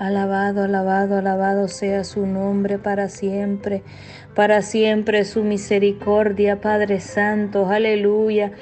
Alabado, alabado, alabado sea su nombre para siempre. Para siempre su misericordia, Padre Santo. Aleluya.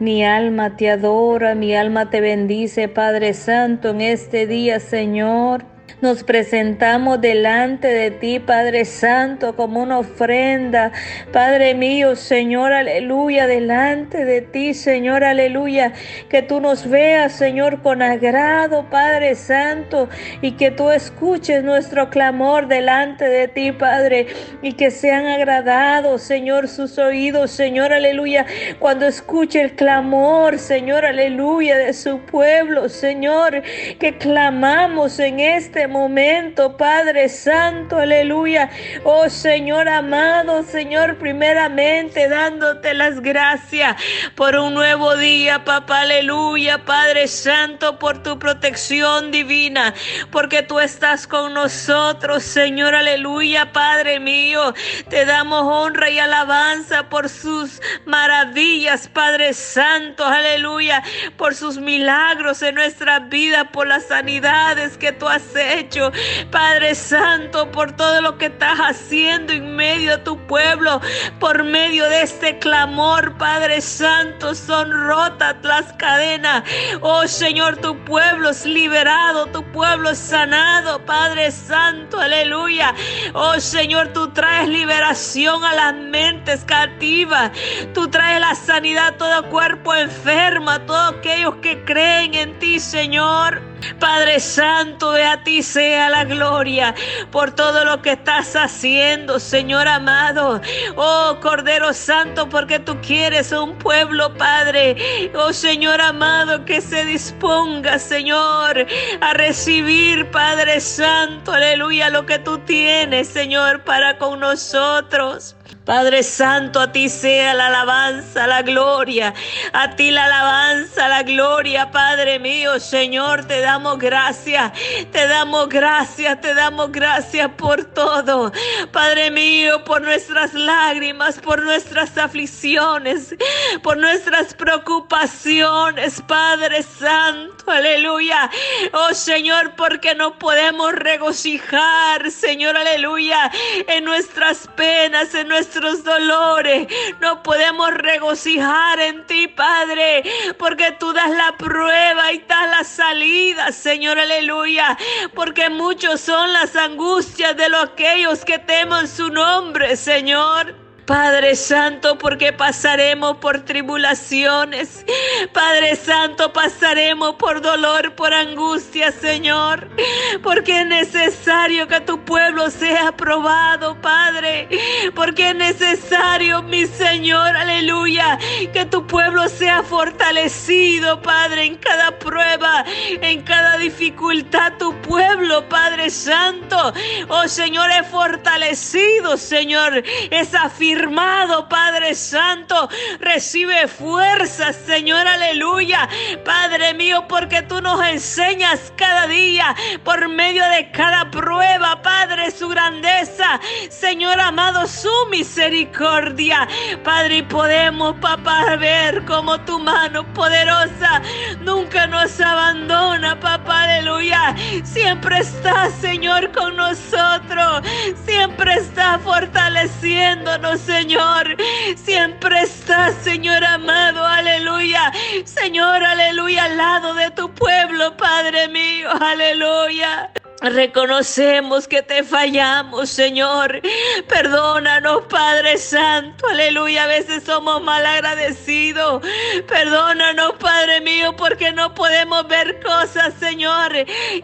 Mi alma te adora, mi alma te bendice, Padre Santo, en este día, Señor. Nos presentamos delante de ti, Padre Santo, como una ofrenda. Padre mío, Señor, aleluya, delante de ti, Señor, aleluya. Que tú nos veas, Señor, con agrado, Padre Santo, y que tú escuches nuestro clamor delante de ti, Padre, y que sean agradados, Señor, sus oídos, Señor, aleluya, cuando escuche el clamor, Señor, aleluya, de su pueblo, Señor, que clamamos en este momento, Padre Santo, aleluya. Oh Señor amado, Señor, primeramente dándote las gracias por un nuevo día, papá, aleluya, Padre Santo, por tu protección divina, porque tú estás con nosotros, Señor, aleluya, Padre mío. Te damos honra y alabanza por sus maravillas, Padre Santo, aleluya, por sus milagros en nuestra vida, por las sanidades que tú has hecho. Padre Santo, por todo lo que estás haciendo en medio de tu pueblo, por medio de este clamor, Padre Santo, son rotas las cadenas. Oh Señor, tu pueblo es liberado, tu pueblo es sanado, Padre Santo, aleluya. Oh Señor, tú traes liberación a las mentes cautivas. Tú traes la sanidad a todo cuerpo enfermo, a todos aquellos que creen en ti, Señor. Padre Santo, de a ti sea la gloria por todo lo que estás haciendo, Señor amado. Oh Cordero Santo, porque tú quieres un pueblo, Padre. Oh Señor amado, que se disponga, Señor, a recibir, Padre Santo, aleluya, lo que tú tienes, Señor, para con nosotros. Padre Santo, a ti sea la alabanza, la gloria. A ti la alabanza, la gloria, Padre mío. Señor, te damos gracias. Te damos gracias, te damos gracias por todo. Padre mío, por nuestras lágrimas, por nuestras aflicciones, por nuestras preocupaciones, Padre Santo. Aleluya. Oh Señor, porque no podemos regocijar, Señor, aleluya, en nuestras penas, en nuestras dolores. No podemos regocijar en ti, Padre, porque tú das la prueba y das la salida, Señor, aleluya. Porque muchos son las angustias de los aquellos que temen su nombre, Señor. Padre Santo, porque pasaremos por tribulaciones. Padre Santo, pasaremos por dolor, por angustia, Señor. Porque es necesario que tu pueblo sea aprobado, Padre. Porque es necesario, mi Señor, aleluya, que tu pueblo sea fortalecido, Padre, en cada prueba, en cada dificultad. Tu pueblo, Padre Santo, oh Señor, es fortalecido, Señor. Es afirmado Padre Santo. Recibe fuerza, Señor, aleluya. Padre mío, porque tú nos enseñas cada día por medio de cada prueba, Padre, su grandeza. Señor amado, su misericordia. Padre, y podemos, papá, ver como tu mano poderosa nunca nos abandona, papá, aleluya. Siempre está, Señor, con nosotros. Siempre está fortaleciéndonos, Señor. Siempre estás, Señor amado, aleluya. Señor, aleluya, al lado de tu pueblo, Padre mío, aleluya. Reconocemos que te fallamos, Señor. Perdónanos, Padre Santo. Aleluya. A veces somos mal agradecidos. Perdónanos, Padre mío, porque no podemos ver cosas, Señor,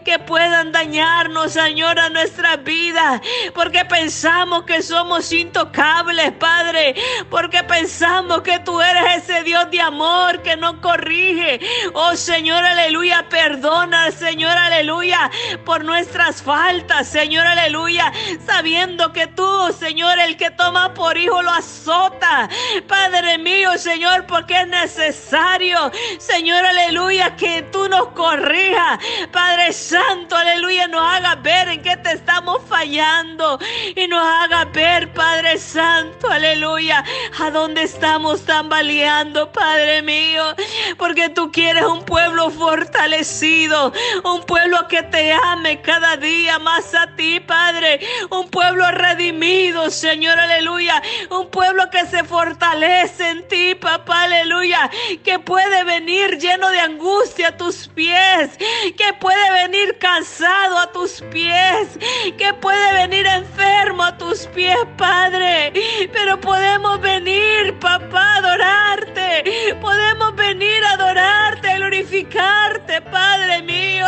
que puedan dañarnos, Señor, a nuestra vida. Porque pensamos que somos intocables, Padre. Porque pensamos que tú eres ese Dios de amor que no corrige. Oh, Señor, aleluya. Perdona, Señor, aleluya, por nuestra nuestras faltas, Señor, aleluya, sabiendo que tú, Señor, el que toma por hijo lo azota. Padre mío, Señor, porque es necesario, Señor, aleluya, que tú nos corrijas. Padre Santo, aleluya, nos haga ver en qué te estamos fallando y nos haga ver, Padre Santo, aleluya, a dónde estamos tambaleando, Padre mío, porque tú quieres un pueblo fortalecido, un pueblo que te ame cada día más a ti, Padre, un pueblo redimido, Señor, aleluya, un pueblo que se fortalece en ti, papá, aleluya, que puede venir lleno de angustia a tus pies, que puede venir cansado a tus pies, que puede venir enfermo a tus pies, Padre, pero podemos venir, papá, a adorarte, podemos venir a adorarte, glorificarte, Padre mío,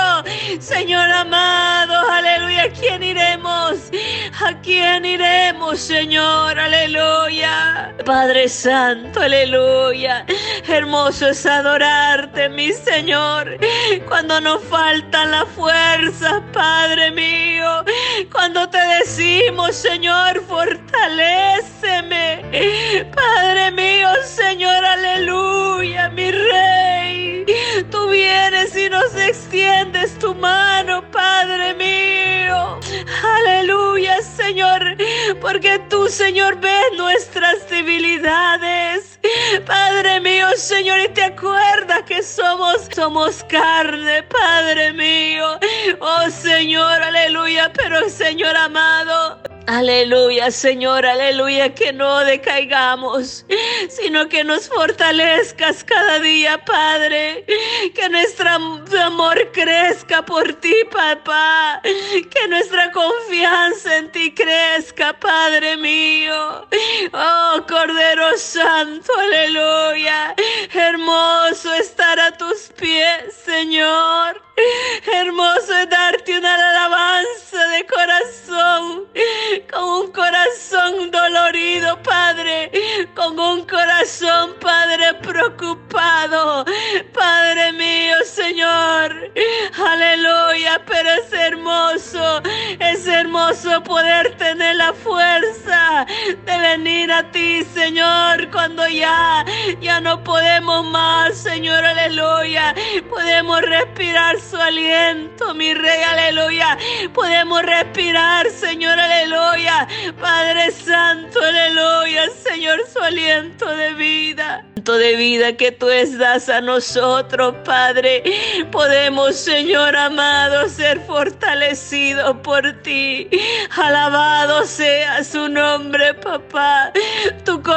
Señor amado, aleluya, ¿a quién iremos? ¿A quién iremos, Señor? Aleluya. Padre Santo, aleluya. Hermoso es adorarte, mi Señor. Cuando nos faltan las fuerzas, Padre mío. Cuando te decimos, Señor, fortaléceme. Padre mío, Señor, aleluya, mi Rey. Tú vienes y nos extiendes tu mano, Padre mío. Aleluya, Señor, porque tú, Señor, ves nuestras debilidades. Padre mío, Señor, y te acuerdas que somos, somos carne, Padre mío. Oh Señor, aleluya, pero Señor amado. Aleluya, Señor, aleluya, que no decaigamos, sino que nos fortalezcas cada día, Padre. Que nuestro amor crezca por ti, papá. Que nuestra confianza en ti crezca, Padre mío. Oh, Cordero Santo, aleluya. Hermoso estar a tus pies, Señor. Hermoso es darte una alabanza de corazón, con un corazón dolorido, Padre, con un corazón, Padre, preocupado. Padre mío, Señor, aleluya, pero es hermoso, es hermoso poder tener la fuerza de venir a ti, Señor, cuando ya, ya no podemos más, Señor, aleluya, podemos respirar su aliento, mi rey, aleluya. Podemos respirar, Señor, aleluya. Padre Santo, aleluya, Señor, su aliento de vida de vida que tú das a nosotros, Padre. Podemos, Señor amado, ser fortalecidos por ti. Alabado sea su nombre, papá.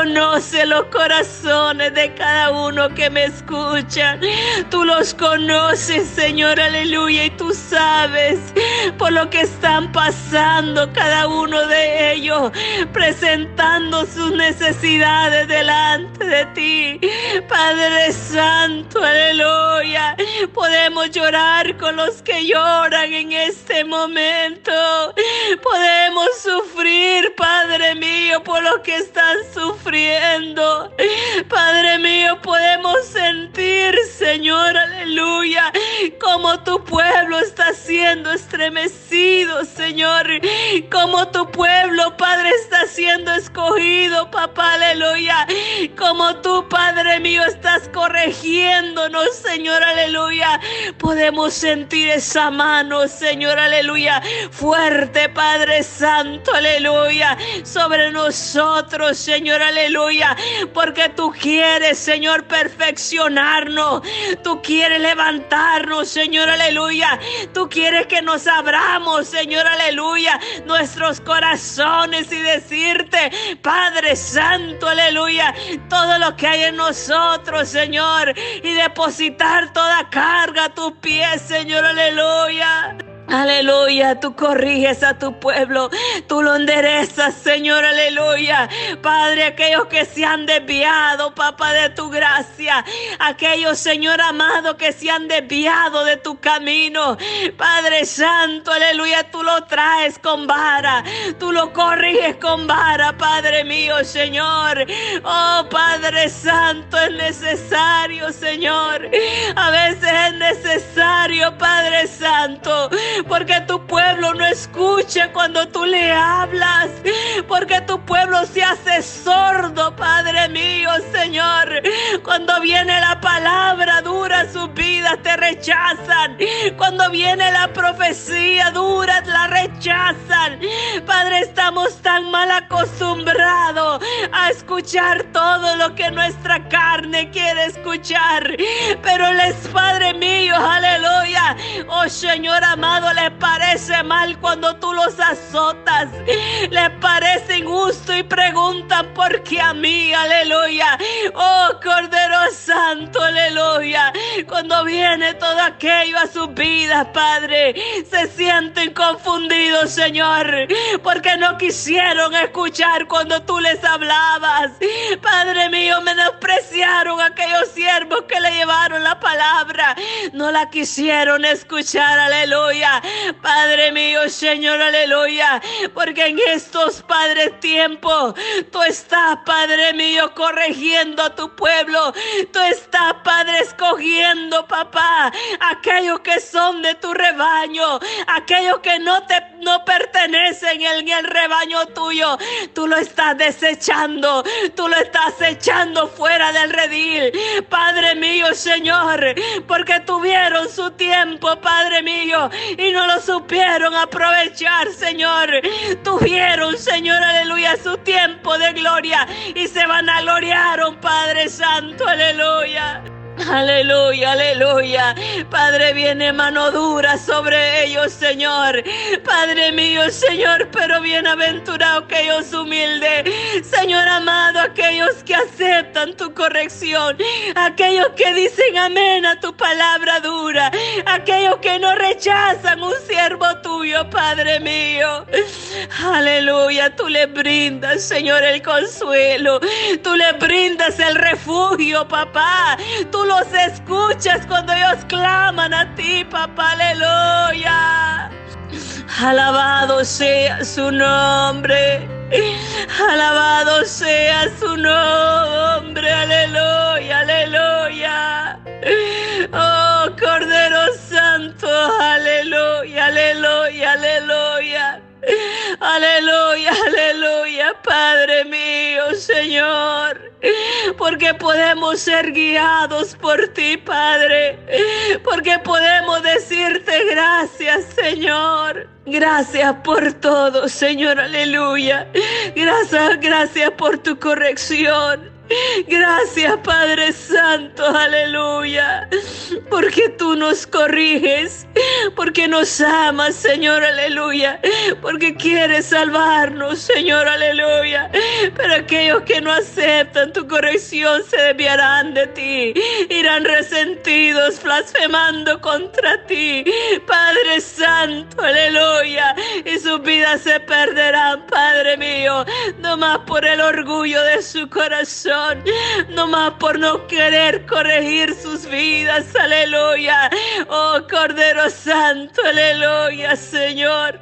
Conoces los corazones de cada uno que me escucha. Tú los conoces, Señor, aleluya. Y tú sabes por lo que están pasando cada uno de ellos, presentando sus necesidades delante de ti. Padre Santo, aleluya. Podemos llorar con los que lloran en este momento. Podemos sufrir, Padre mío, por los que están sufriendo. Padre mío, podemos sentir, Señor, aleluya, como tu pueblo está siendo estremecido, Señor. Como tu pueblo, Padre, está siendo escogido, papá, aleluya. Como Padre Padre mío, estás corrigiéndonos, Señor, aleluya. Podemos sentir esa mano, Señor, aleluya. Fuerte, Padre Santo, aleluya. Sobre nosotros, Señor, aleluya. Porque tú quieres, Señor, perfeccionarnos. Tú quieres levantarnos, Señor, aleluya. Tú quieres que nos abramos, Señor, aleluya. Nuestros corazones y decirte, Padre Santo, aleluya. Todo lo que hay en nosotros, Señor, y depositar toda carga a tus pies, Señor, aleluya. Aleluya, tú corriges a tu pueblo, tú lo enderezas, Señor, aleluya. Padre, aquellos que se han desviado, papá, de tu gracia, aquellos, Señor amado, que se han desviado de tu camino, Padre Santo, aleluya, tú lo traes con vara, tú lo corriges con vara, Padre mío, Señor. Oh, Padre Santo, es necesario, Señor. A veces es necesario, Padre Santo porque tu pueblo no escucha cuando tú le hablas, porque tu pueblo se hace sordo, Padre mío, Señor. Cuando viene la palabra dura, sus vidas te rechazan. Cuando viene la profecía dura, la rechazan. Padre, estamos tan mal acostumbrados a escuchar todo lo que nuestra carne quiere escuchar. Pero les, Padre mío, aleluya. Oh Señor amado, les parece mal cuando tú los azotas. Les parece injusto y preguntan por qué a mí, aleluya. Oh Cordero Santo, aleluya. Cuando viene todo aquello a sus vidas, Padre, se sienten confundidos, Señor, porque no quisieron escuchar cuando tú les hablabas. Padre mío, menospreciaron a aquellos siervos que le llevaron la palabra. No la quisieron escuchar, aleluya. Padre mío, Señor, aleluya. Porque en estos, Padre, tiempos, tú estás, Padre mío, corrigiendo a tu pueblo. Tú estás, Padre, escogiendo, papá, aquellos que son de tu rebaño, aquellos que no te no pertenecen en el rebaño tuyo. Tú lo estás desechando, tú lo estás echando fuera del redil. Padre mío, Señor, porque tuvieron su tiempo, Padre mío, y no lo supieron aprovechar, Señor. Tuvieron, Señor, aleluya, su tiempo de gloria y se van a gloriaron, Padre Santo, aleluya. Aleluya, aleluya. Padre, viene mano dura sobre ellos, Señor. Padre mío, Señor, pero bienaventurado aquellos humildes. Señor amado, aquellos que aceptan tu corrección. Aquellos que dicen amén a tu palabra dura. Aquellos que no rechazan un siervo tuyo, Padre mío. Aleluya, tú le brindas, Señor, el consuelo. Tú le brindas el refugio, papá. Tú los escuchas cuando ellos claman a ti, papá, aleluya. Alabado sea su nombre. Alabado sea su nombre, aleluya, aleluya. Oh Cordero Santo, aleluya, aleluya, aleluya. Aleluya, aleluya, Padre mío, Señor. Porque podemos ser guiados por ti, Padre. Porque podemos decirte gracias, Señor. Gracias por todo, Señor, aleluya. Gracias, gracias por tu corrección. Gracias Padre Santo, aleluya. Porque tú nos corriges, porque nos amas, Señor, aleluya. Porque quieres salvarnos, Señor, aleluya. Pero aquellos que no aceptan tu corrección se desviarán de ti. Irán resentidos, blasfemando contra ti. Padre Santo, aleluya. Y sus vidas se perderán, Padre mío. No más por el orgullo de su corazón no más por no querer corregir sus vidas, aleluya. Oh Cordero Santo, aleluya, Señor.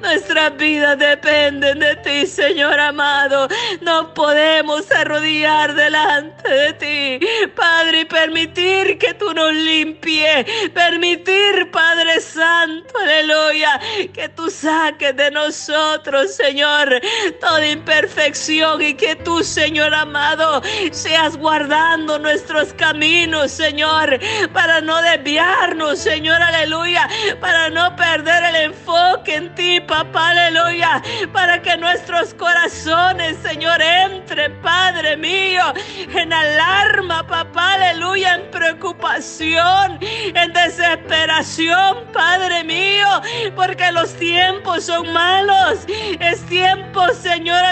Nuestras vidas dependen de ti, Señor amado. No podemos arrodillar delante de ti, Padre, y permitir que tú nos limpie. Permitir, Padre Santo, aleluya, que tú saques de nosotros, Señor, toda imperfección y que tú, Señor amado, seas guardando nuestros caminos, Señor, para no desviarnos, Señor, aleluya, para no perder el enfoque en ti, papá, aleluya, para que nuestros corazones, Señor, entren, Padre mío, en alarma, papá, aleluya, en preocupación, en desesperación, Padre mío, porque los tiempos son malos. Es tiempo, Señor,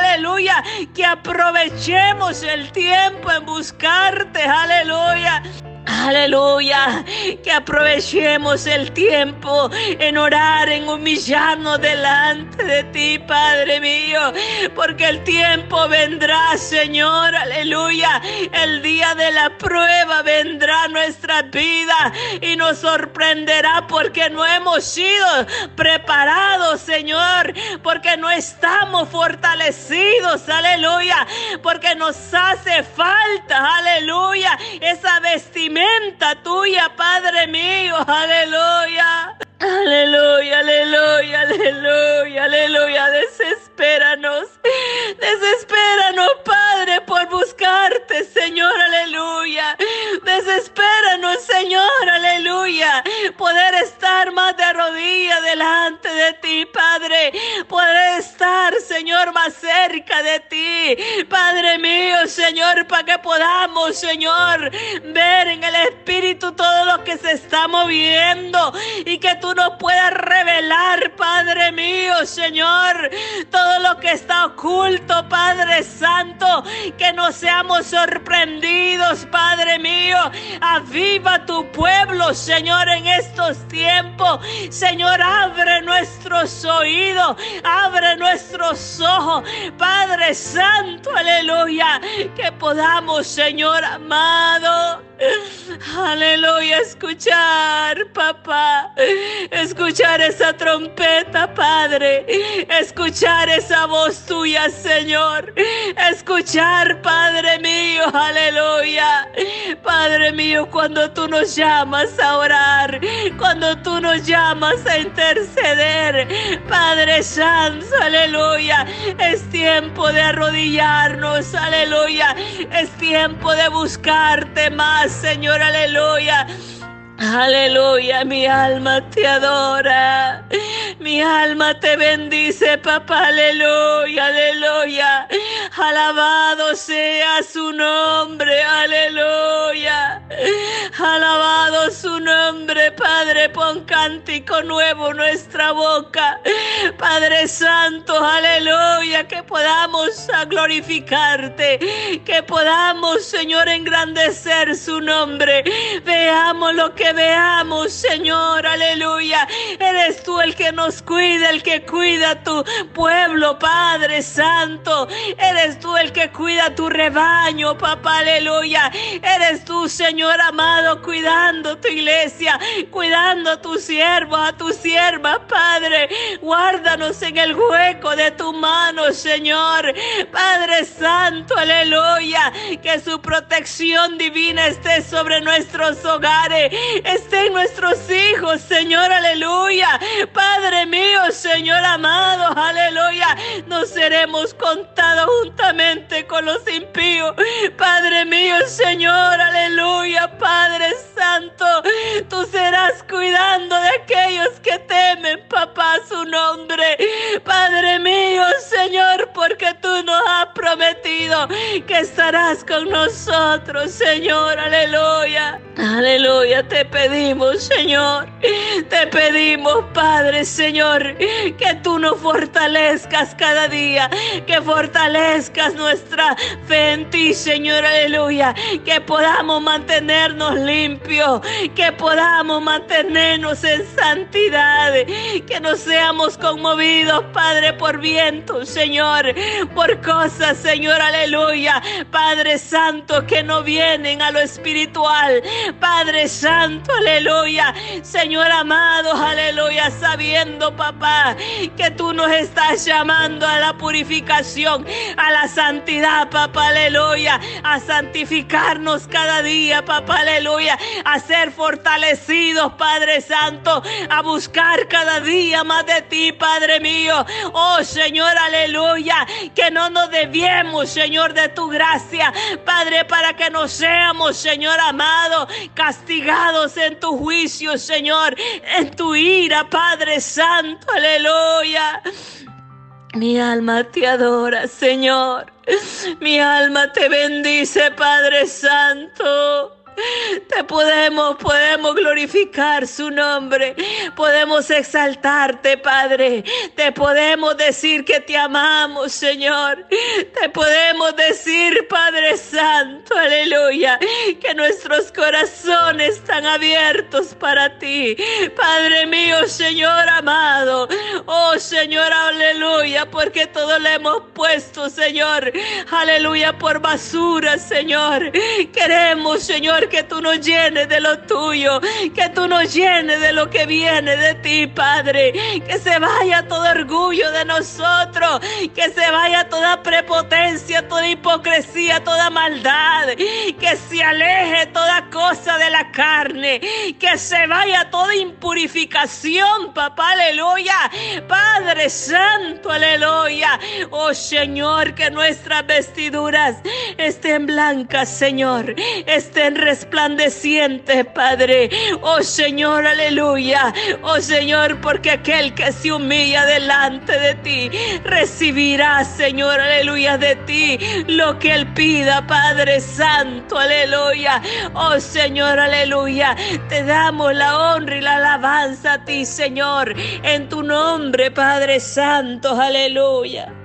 que aprovechemos el tiempo en buscarte, aleluya. Aleluya, que aprovechemos el tiempo en orar, en humillarnos delante de ti, Padre mío, porque el tiempo vendrá, Señor, aleluya. El día de la prueba vendrá a nuestra vida y nos sorprenderá porque no hemos sido preparados, Señor, porque no estamos fortalecidos, aleluya, porque nos hace falta, aleluya, esa vestimenta tuya, Padre mío. Aleluya. Aleluya, aleluya, aleluya, aleluya. Padre, poder estar, Señor, más cerca de ti. Padre mío, Señor, para que podamos, Señor, ver en el Espíritu todo lo que se está moviendo y que tú nos puedas revelar, Padre mío, Señor, todo lo que está oculto, Padre Santo, que no seamos sorprendidos, Padre mío. Aviva tu pueblo, Señor, en estos tiempos. Señor, abre nuestros oídos, abre nuestros ojos, Padre Santo, aleluya, que podamos, Señor amado, Aleluya, escuchar, papá. Escuchar esa trompeta, Padre. Escuchar esa voz tuya, Señor. Escuchar, Padre mío, aleluya. Padre mío, cuando tú nos llamas a orar, cuando tú nos llamas a interceder, Padre Santo, aleluya. Es tiempo de arrodillarnos, aleluya. Es tiempo de buscarte más. Señor, aleluya. Aleluya, mi alma te adora. Mi alma te bendice, papá. Aleluya, aleluya. Alabado sea su nombre. Aleluya. Alabado su nombre, Padre. Pon cántico nuevo nuestra boca. Padre Santo, aleluya. Que podamos glorificarte. Que podamos, Señor, engrandecer su nombre. Veamos lo que veamos, Señor, aleluya. Eres tú el que nos cuida, el que cuida tu pueblo, Padre Santo. Eres tú el que cuida tu rebaño, papá, aleluya. Eres tú, Señor amado, cuidando tu iglesia, cuidando a tu siervo, a tu sierva, Padre. Guárdanos en el hueco de tu mano, Señor. Padre Santo, aleluya. Que su protección divina esté sobre nuestros hogares estén nuestros hijos, Señor, aleluya. Padre mío, Señor amado, aleluya. Nos seremos contados juntamente con los impíos. Padre mío, Señor, aleluya. Padre Santo, tú serás cuidando de aquellos que temen, papá, su nombre. Padre mío, Señor, porque tú nos has prometido que estarás con nosotros, Señor, aleluya. Aleluya, te pedimos, Señor. Te pedimos, Padre, Señor, que tú nos fortalezcas cada día, que fortalezcas nuestra fe en ti, Señor, aleluya. Que podamos mantenernos limpios, que podamos mantenernos en santidad, que no seamos conmovidos, Padre, por viento, Señor, por cosas, Señor, aleluya. Padre Santo, que no vienen a lo espiritual. Padre Santo, aleluya. Señor amado, aleluya, sabiendo, papá, que tú nos estás llamando a la purificación, a la santidad, papá, aleluya, a santificarnos cada día, papá, aleluya, a ser fortalecidos, Padre Santo, a buscar cada día más de ti, Padre mío. Oh Señor, aleluya, que no nos debiemos, Señor, de tu gracia, Padre, para que no seamos, Señor amado, castigados en tu juicio, Señor, en tu ira, Padre Santo, aleluya. Mi alma te adora, Señor. Mi alma te bendice, Padre Santo. Te podemos, podemos glorificar su nombre. Podemos exaltarte, Padre. Te podemos decir que te amamos, Señor. Te podemos Santo, aleluya, que nuestros corazones están abiertos para ti. Padre mío, Señor amado. Oh, Señor, aleluya, porque todo le hemos puesto, Señor. Aleluya, por basura, Señor. Queremos, Señor, que tú nos llenes de lo tuyo, que tú nos llenes de lo que viene de ti, Padre. Que se vaya todo orgullo de nosotros, que se vaya toda prepotencia, toda hipocresía, toda maldad, que se aleje toda cosa de la carne, que se vaya toda impurificación, papá, aleluya. Padre, Padre Santo, aleluya. Oh Señor, que nuestras vestiduras estén blancas, Señor, estén resplandecientes, Padre. Oh Señor, aleluya. Oh Señor, porque aquel que se humilla delante de ti recibirá, Señor, aleluya, de ti lo que él pida, Padre Santo, aleluya. Oh Señor, aleluya. Te damos la honra y la alabanza a ti, Señor, en tu nombre, Padre Santo, aleluya.